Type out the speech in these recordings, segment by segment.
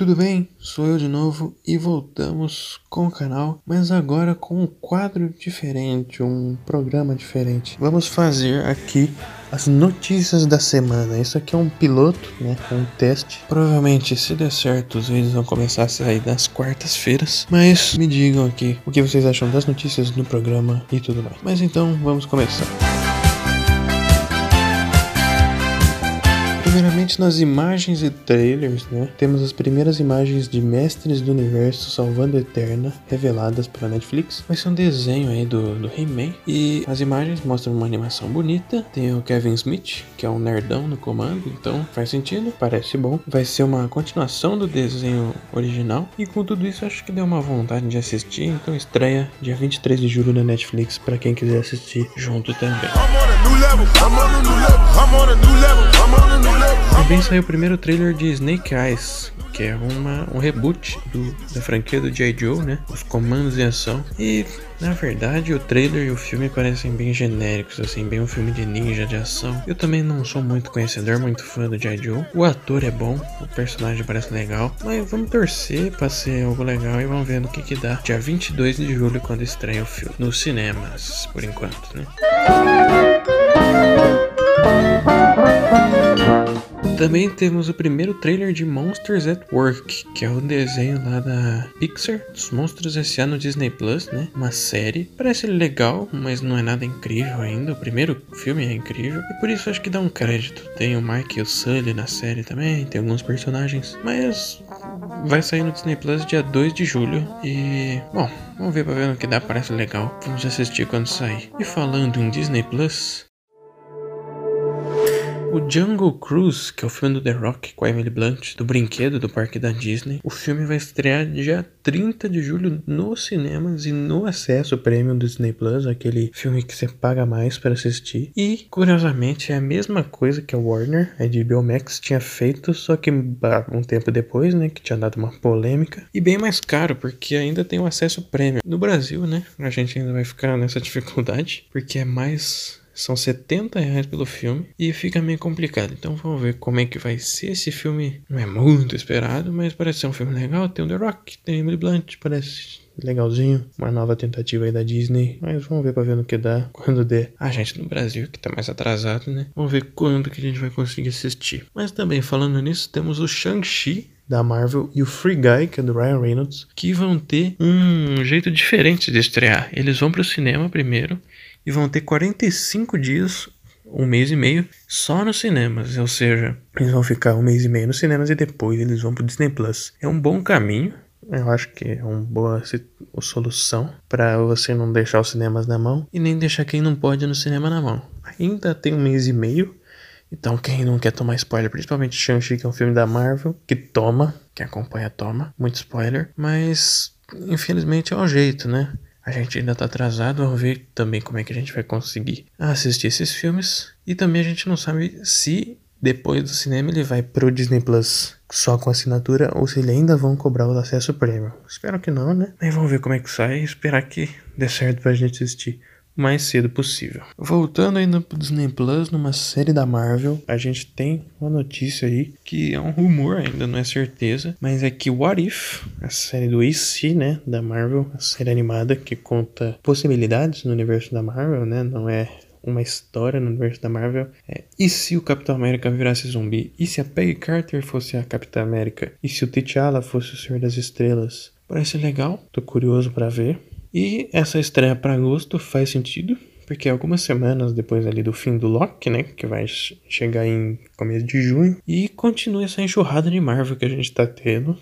tudo bem? Sou eu de novo e voltamos com o canal, mas agora com um quadro diferente, um programa diferente. Vamos fazer aqui as notícias da semana. Isso aqui é um piloto, né? Um teste. Provavelmente, se der certo, os vídeos vão começar a sair nas quartas-feiras. Mas me digam aqui o que vocês acham das notícias do programa e tudo mais. Mas então, vamos começar. Primeiramente nas imagens e trailers, né? Temos as primeiras imagens de Mestres do Universo Salvando a Eterna, reveladas pela Netflix. Vai ser um desenho aí do, do He-Man. E as imagens mostram uma animação bonita. Tem o Kevin Smith, que é um nerdão no comando, então faz sentido, parece bom. Vai ser uma continuação do desenho original. E com tudo isso, acho que deu uma vontade de assistir. Então estreia dia 23 de julho na Netflix para quem quiser assistir junto também. Também saiu o primeiro trailer de Snake Eyes, que é uma, um reboot do, da franquia do J. Joe, né? Os comandos em ação. E, na verdade, o trailer e o filme parecem bem genéricos, assim, bem um filme de ninja, de ação. Eu também não sou muito conhecedor, muito fã do J. Joe. O ator é bom, o personagem parece legal, mas vamos torcer pra ser algo legal e vamos ver no que que dá. Dia 22 de julho, quando estreia o filme. Nos cinemas, por enquanto, né? Também temos o primeiro trailer de Monsters at Work, que é um desenho lá da Pixar, dos monstros esse ano Disney Plus, né? Uma série. Parece legal, mas não é nada incrível ainda. O primeiro filme é incrível e por isso acho que dá um crédito. Tem o Mike e o Sully na série também, tem alguns personagens, mas vai sair no Disney Plus dia 2 de julho e, bom, vamos ver pra ver no que dá, parece legal. Vamos assistir quando sair. E falando em Disney Plus, o Jungle Cruise, que é o filme do The Rock com a Emily Blunt, do brinquedo do parque da Disney, o filme vai estrear dia 30 de julho nos cinemas e no acesso premium do Disney Plus, aquele filme que você paga mais para assistir. E, curiosamente, é a mesma coisa que a Warner, a HBO Max, tinha feito, só que um tempo depois, né, que tinha dado uma polêmica. E bem mais caro, porque ainda tem o acesso premium. No Brasil, né, a gente ainda vai ficar nessa dificuldade, porque é mais são 70 reais pelo filme e fica meio complicado. Então vamos ver como é que vai ser. Esse filme não é muito esperado, mas parece ser um filme legal. Tem o The Rock, tem Emily Blunt, parece legalzinho. Uma nova tentativa aí da Disney. Mas vamos ver pra ver no que dá. Quando der. A gente no Brasil, que tá mais atrasado, né? Vamos ver quando que a gente vai conseguir assistir. Mas também falando nisso, temos o Shang-Chi da Marvel e o Free Guy, que é do Ryan Reynolds, que vão ter um jeito diferente de estrear. Eles vão pro cinema primeiro e vão ter 45 dias, um mês e meio, só nos cinemas. Ou seja, eles vão ficar um mês e meio nos cinemas e depois eles vão pro Disney Plus. É um bom caminho. Eu acho que é uma boa solução para você não deixar os cinemas na mão e nem deixar quem não pode no cinema na mão. Ainda tem um mês e meio, então quem não quer tomar spoiler, principalmente Shang-Chi, que é um filme da Marvel, que toma, que acompanha toma, muito spoiler, mas infelizmente é o jeito, né? A gente ainda tá atrasado, vamos ver também como é que a gente vai conseguir assistir esses filmes. E também a gente não sabe se depois do cinema ele vai pro Disney Plus só com assinatura ou se ele ainda vão cobrar o acesso premium. Espero que não, né? Mas vamos ver como é que sai e esperar que dê certo pra gente assistir mais cedo possível. Voltando ainda pro Disney Plus, numa série da Marvel, a gente tem uma notícia aí que é um rumor, ainda não é certeza, mas é que What If, a série do AC, né, da Marvel, a série animada que conta possibilidades no universo da Marvel, né, não é uma história no universo da Marvel. É, e se o Capitão América virasse zumbi? E se a Peggy Carter fosse a Capitã América? E se o T'Challa fosse o Senhor das Estrelas? Parece legal, tô curioso para ver. E essa estreia para agosto faz sentido, porque algumas semanas depois ali do fim do Loki, né, que vai chegar em começo de junho, e continua essa enxurrada de Marvel que a gente tá tendo,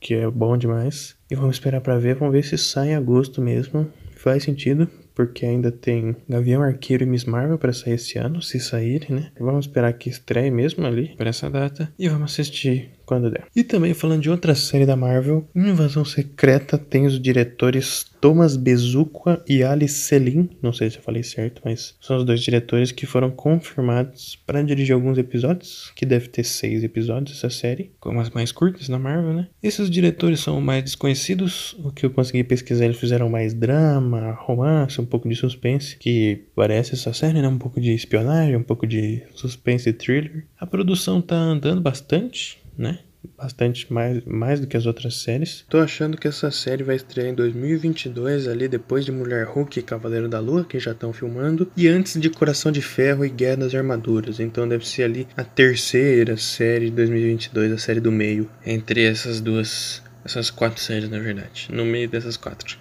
que é bom demais. E vamos esperar para ver, vamos ver se sai em agosto mesmo. Faz sentido, porque ainda tem Gavião Arqueiro e Miss Marvel para sair esse ano, se saírem, né? Vamos esperar que estreie mesmo ali para essa data e vamos assistir quando der. E também falando de outra série da Marvel, Invasão Secreta tem os diretores Thomas Bezuqua e Ali Selim, não sei se eu falei certo, mas são os dois diretores que foram confirmados para dirigir alguns episódios, que deve ter seis episódios essa série, como as mais curtas da Marvel, né? Esses diretores são mais desconhecidos, o que eu consegui pesquisar, eles fizeram mais drama, romance, um pouco de suspense, que parece essa série, né? Um pouco de espionagem, um pouco de suspense e thriller. A produção tá andando bastante, né? bastante mais, mais do que as outras séries. Tô achando que essa série vai estrear em 2022, ali depois de Mulher Hulk e Cavaleiro da Lua, que já estão filmando, e antes de Coração de Ferro e Guerra das Armaduras. Então deve ser ali a terceira série de 2022, a série do meio, entre essas duas, essas quatro séries, na verdade, no meio dessas quatro.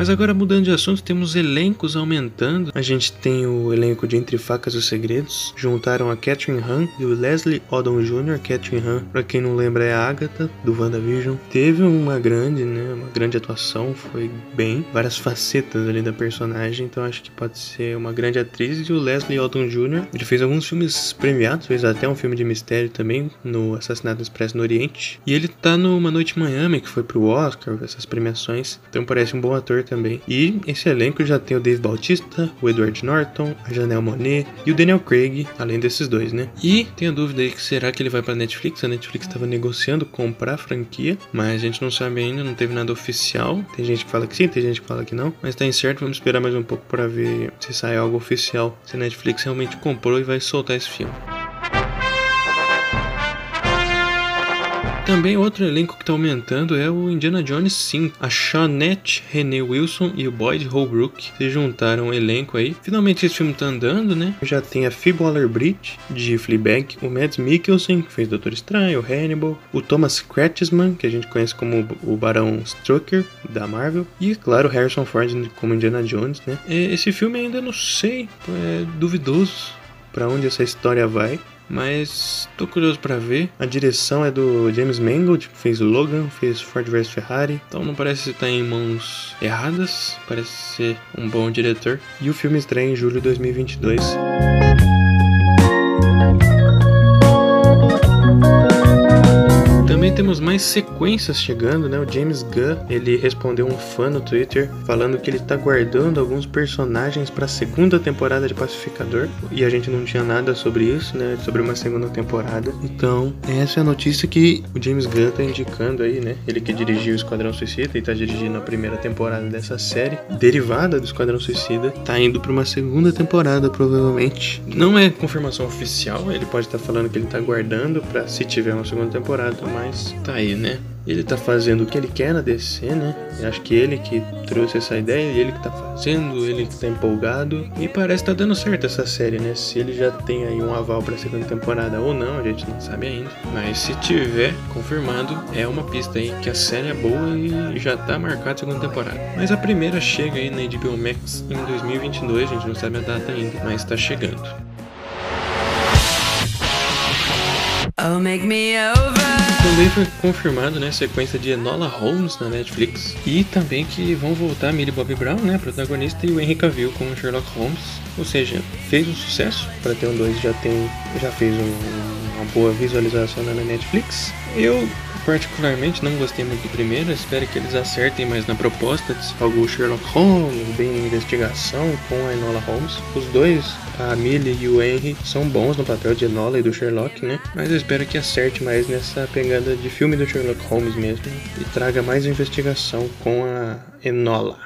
Mas agora mudando de assunto, temos elencos aumentando. A gente tem o elenco de Entre Facas e Segredos. Juntaram a Catherine Han e o Leslie Odom Jr. Catherine Han, pra quem não lembra, é a Agatha do WandaVision. Teve uma grande, né, uma grande atuação, foi bem, várias facetas ali da personagem, então acho que pode ser uma grande atriz. E o Leslie Odom Jr. ele fez alguns filmes premiados, fez até um filme de mistério também no Assassinato Expresso no Oriente. E ele tá no Uma Noite em Miami, que foi pro Oscar, essas premiações. Então parece um bom ator também. E esse elenco já tem o Dave Bautista, o Edward Norton, a Janelle Monet e o Daniel Craig, além desses dois, né? E tenho dúvida aí que será que ele vai pra Netflix? A Netflix estava negociando comprar a franquia, mas a gente não sabe ainda, não teve nada oficial. Tem gente que fala que sim, tem gente que fala que não, mas tá incerto, vamos esperar mais um pouco para ver se sai algo oficial, se a Netflix realmente comprou e vai soltar esse filme. Também outro elenco que está aumentando é o Indiana Jones 5. A Shawnette René Wilson e o Boyd Holbrook se juntaram ao elenco aí. Finalmente esse filme tá andando, né? Já tem a Phoebe Waller-Bridge de Fleabag, o Mads Mikkelsen, que fez Doutor Estranho, o Hannibal, o Thomas Kretschmann, que a gente conhece como o Barão Strucker da Marvel, e claro, Harrison Ford como Indiana Jones, né? Esse filme ainda não sei, é duvidoso para onde essa história vai. Mas tô curioso para ver. A direção é do James Mangold, que fez Logan, fez Ford vs Ferrari. Então não parece estar em mãos erradas, parece ser um bom diretor. E o filme estreia em julho de 2022. Também temos mais sequências chegando, né? O James Gunn, ele respondeu um fã no Twitter falando que ele tá guardando alguns personagens para a segunda temporada de Pacificador, e a gente não tinha nada sobre isso, né? Sobre uma segunda temporada. Então, essa é a notícia que o James Gunn tá indicando aí, né? Ele que dirigiu o Esquadrão Suicida e tá dirigindo a primeira temporada dessa série, derivada do Esquadrão Suicida, tá indo para uma segunda temporada provavelmente. Não é confirmação oficial, ele pode estar tá falando que ele tá guardando para se tiver uma segunda temporada, mas mas tá aí, né? Ele tá fazendo o que ele quer na DC, né? Eu acho que ele que trouxe essa ideia, ele que tá fazendo, ele que tá empolgado. E parece que tá dando certo essa série, né? Se ele já tem aí um aval pra segunda temporada ou não, a gente não sabe ainda. Mas se tiver confirmado, é uma pista aí que a série é boa e já tá marcada a segunda temporada. Mas a primeira chega aí na HBO Max em 2022, a gente não sabe a data ainda, mas tá chegando. Oh, make me over. Também foi confirmado, né, sequência de Enola Holmes na Netflix. E também que vão voltar Millie Bobby Brown, né, protagonista, e o Henry Cavill como Sherlock Holmes. Ou seja, fez um sucesso. Para ter um 2 já tem, já fez um, uma boa visualização na Netflix. Eu particularmente não gostei muito do primeiro, espero que eles acertem mais na proposta de algo Sherlock Holmes, bem investigação com a Enola Holmes. Os dois, a Millie e o Henry, são bons no papel de Enola e do Sherlock, né? Mas eu espero que acerte mais nessa pegada de filme do Sherlock Holmes mesmo e traga mais investigação com a Enola.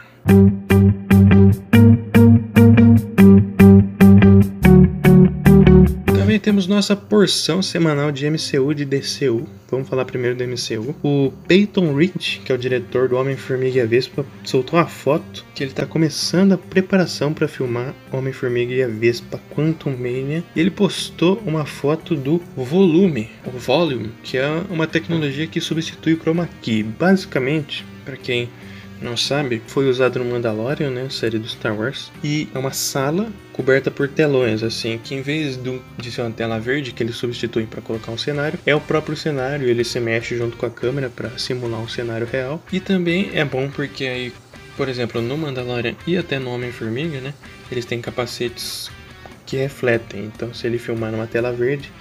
Nossa porção semanal de MCU e de DCU. Vamos falar primeiro do MCU. O Peyton Reed, que é o diretor do Homem-Formiga e a Vespa, soltou uma foto que ele está começando a preparação para filmar Homem-Formiga e a Vespa Quantum Mania. E ele postou uma foto do volume, o volume, que é uma tecnologia que substitui o chroma key. Basicamente, para quem não sabe, foi usado no Mandalorian, né, série do Star Wars, e é uma sala coberta por telões, assim, que em vez de ser uma tela verde que eles substituem para colocar um cenário, é o próprio cenário, ele se mexe junto com a câmera para simular um cenário real. E também é bom porque aí, por exemplo, no Mandalorian e até no Homem-Formiga, né, eles têm capacetes que refletem. Então, se ele filmar numa tela verde,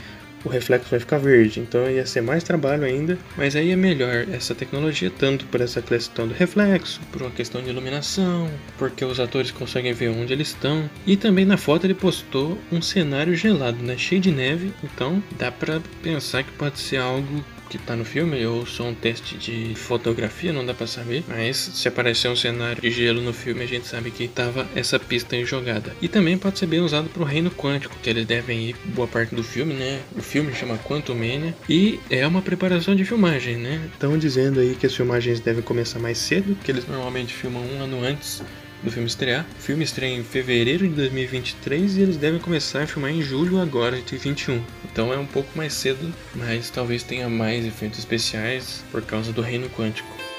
o reflexo vai ficar verde, então ia ser mais trabalho ainda, mas aí é melhor essa tecnologia tanto por essa questão do reflexo, por uma questão de iluminação, porque os atores conseguem ver onde eles estão, e também na foto ele postou um cenário gelado, né, cheio de neve, então dá para pensar que pode ser algo que tá no filme ou só um teste de fotografia, não dá para saber. Mas se aparecer um cenário de gelo no filme, a gente sabe que tava essa pista em jogada. E também pode ser bem usado pro reino quântico, que eles devem ir boa parte do filme, né? O filme chama Quantum Mania e é uma preparação de filmagem, né? Estão dizendo aí que as filmagens devem começar mais cedo, que eles normalmente filmam um ano antes do filme estrear. O filme estreia em fevereiro de 2023 e eles devem começar a filmar em julho agora de 2021. Então é um pouco mais cedo, mas talvez tenha mais efeitos especiais por causa do reino quântico.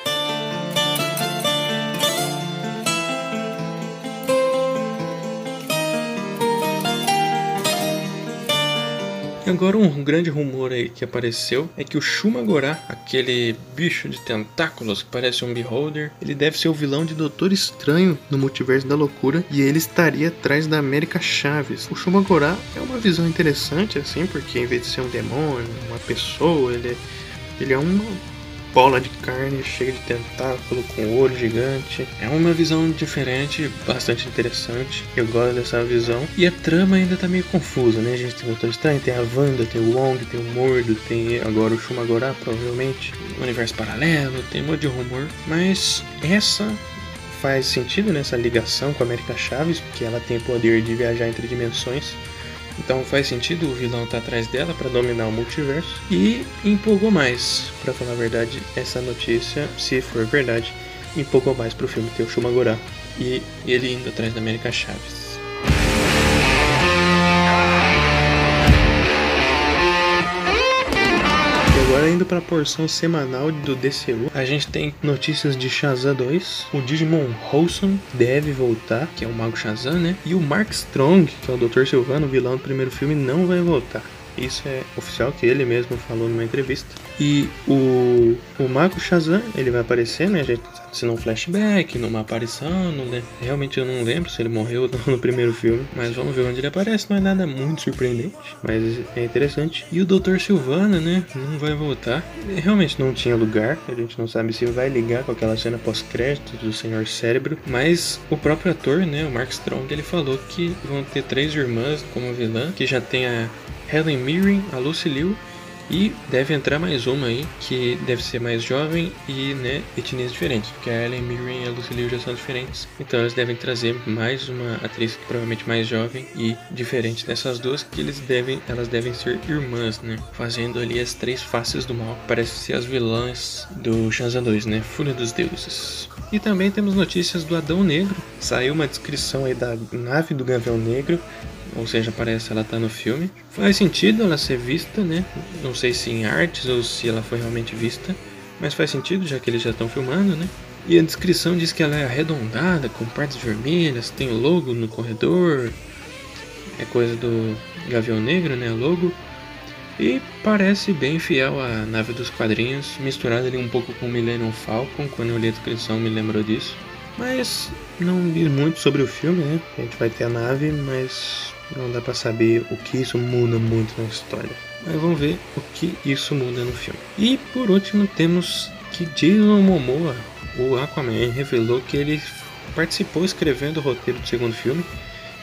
Agora um grande rumor aí que apareceu é que o Shumagorá, aquele bicho de tentáculos que parece um beholder, ele deve ser o vilão de Doutor Estranho no Multiverso da Loucura e ele estaria atrás da América Chaves. O Shumagorá é uma visão interessante assim, porque em vez de ser um demônio, uma pessoa, ele, ele é uma bola de carne cheia de tentáculo, com olho gigante. É uma visão diferente, bastante interessante. Eu gosto dessa visão. E a trama ainda tá meio confusa, né? A gente tem o Doutor Estranho, tem a Wanda, tem o Wong, tem o Mordo, tem agora o Shumagorá, provavelmente. Universo paralelo, tem um monte de rumor. Mas essa faz sentido nessa ligação com a América Chaves, porque ela tem poder de viajar entre dimensões. Então faz sentido o vilão estar tá atrás dela para dominar o multiverso. E empolgou mais, para falar a verdade, essa notícia, se for verdade, empolgou mais pro filme ter o Shumagorá e ele indo atrás da América Chaves. Agora indo para a porção semanal do DCU, a gente tem notícias de Shazam 2, o Digimon Wholesome deve voltar, que é o Mago Shazam, né? E o Mark Strong, que é o Dr. Silvano, vilão do primeiro filme, não vai voltar. Isso é oficial que ele mesmo falou numa entrevista. E o, o Mago Shazam, ele vai aparecer, né? A gente se num flashback, numa aparição, não realmente eu não lembro se ele morreu no primeiro filme, mas vamos ver onde ele aparece, não é nada muito surpreendente, mas é interessante. E o Dr. Silvana, né, não vai voltar, realmente não tinha lugar, a gente não sabe se vai ligar com aquela cena pós-crédito do Senhor Cérebro, mas o próprio ator, né, o Mark Strong, ele falou que vão ter três irmãs como vilã, que já tem a Helen Mirren, a Lucy Liu e deve entrar mais uma aí, que deve ser mais jovem e, né, etnias diferentes, porque a Ellen Mirren e a Lucy Liu já são diferentes. Então eles devem trazer mais uma atriz provavelmente mais jovem e diferente dessas duas, que eles devem, elas devem ser irmãs, né, fazendo ali as três faces do mal. Parece ser as vilãs do Shazam 2, né, Fúria dos Deuses. E também temos notícias do Adão Negro. Saiu uma descrição aí da nave do Gavião Negro ou seja, parece ela tá no filme. Faz sentido ela ser vista, né? Não sei se em artes ou se ela foi realmente vista, mas faz sentido já que eles já estão filmando, né? E a descrição diz que ela é arredondada, com partes vermelhas, tem o logo no corredor, é coisa do Gavião Negro, né? Logo. E parece bem fiel à nave dos quadrinhos, misturada ali um pouco com o Millennium Falcon, quando eu li a descrição me lembrou disso. Mas não vi muito sobre o filme, né? A gente vai ter a nave, mas não dá para saber o que isso muda muito na história. Mas vamos ver o que isso muda no filme. E por último temos que Jason Momoa, o Aquaman, revelou que ele participou escrevendo o roteiro do segundo filme,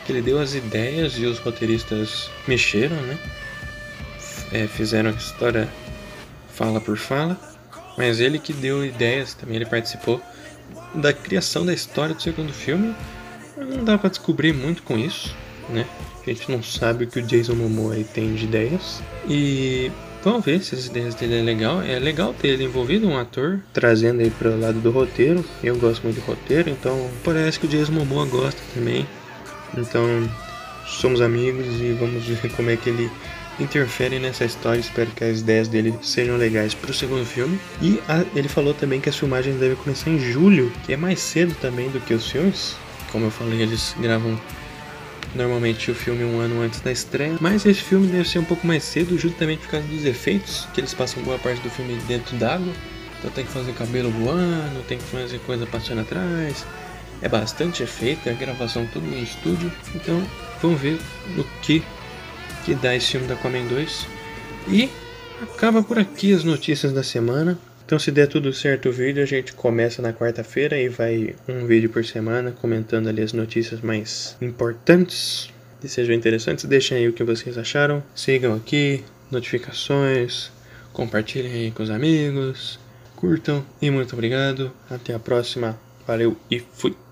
que ele deu as ideias e os roteiristas mexeram, né? É, fizeram a história fala por fala, mas ele que deu ideias, também ele participou da criação da história do segundo filme. Não dá para descobrir muito com isso, né? A gente não sabe o que o Jason Momoa tem de ideias. E vamos ver se as ideias dele é legal. É legal ter ele envolvido, um ator, trazendo aí para o lado do roteiro. Eu gosto muito do roteiro, então parece que o Jason Momoa gosta também. Então somos amigos e vamos ver como é que ele interfere nessa história. Espero que as ideias dele sejam legais para o segundo filme. E a, ele falou também que as filmagens devem começar em julho, que é mais cedo também do que os filmes. Como eu falei, eles gravam normalmente o filme um ano antes da estreia, mas esse filme deve ser um pouco mais cedo, justamente por causa dos efeitos, que eles passam boa parte do filme dentro d'água. Então tem que fazer cabelo voando, tem que fazer coisa passando atrás. É bastante efeito, é a gravação tudo em estúdio. Então vamos ver no que que dá esse filme da Aquaman 2. E acaba por aqui as notícias da semana. Então, se der tudo certo o vídeo, a gente começa na quarta-feira e vai um vídeo por semana comentando ali as notícias mais importantes que sejam interessantes. Deixem aí o que vocês acharam. Sigam aqui, notificações, compartilhem aí com os amigos, curtam e muito obrigado. Até a próxima. Valeu e fui!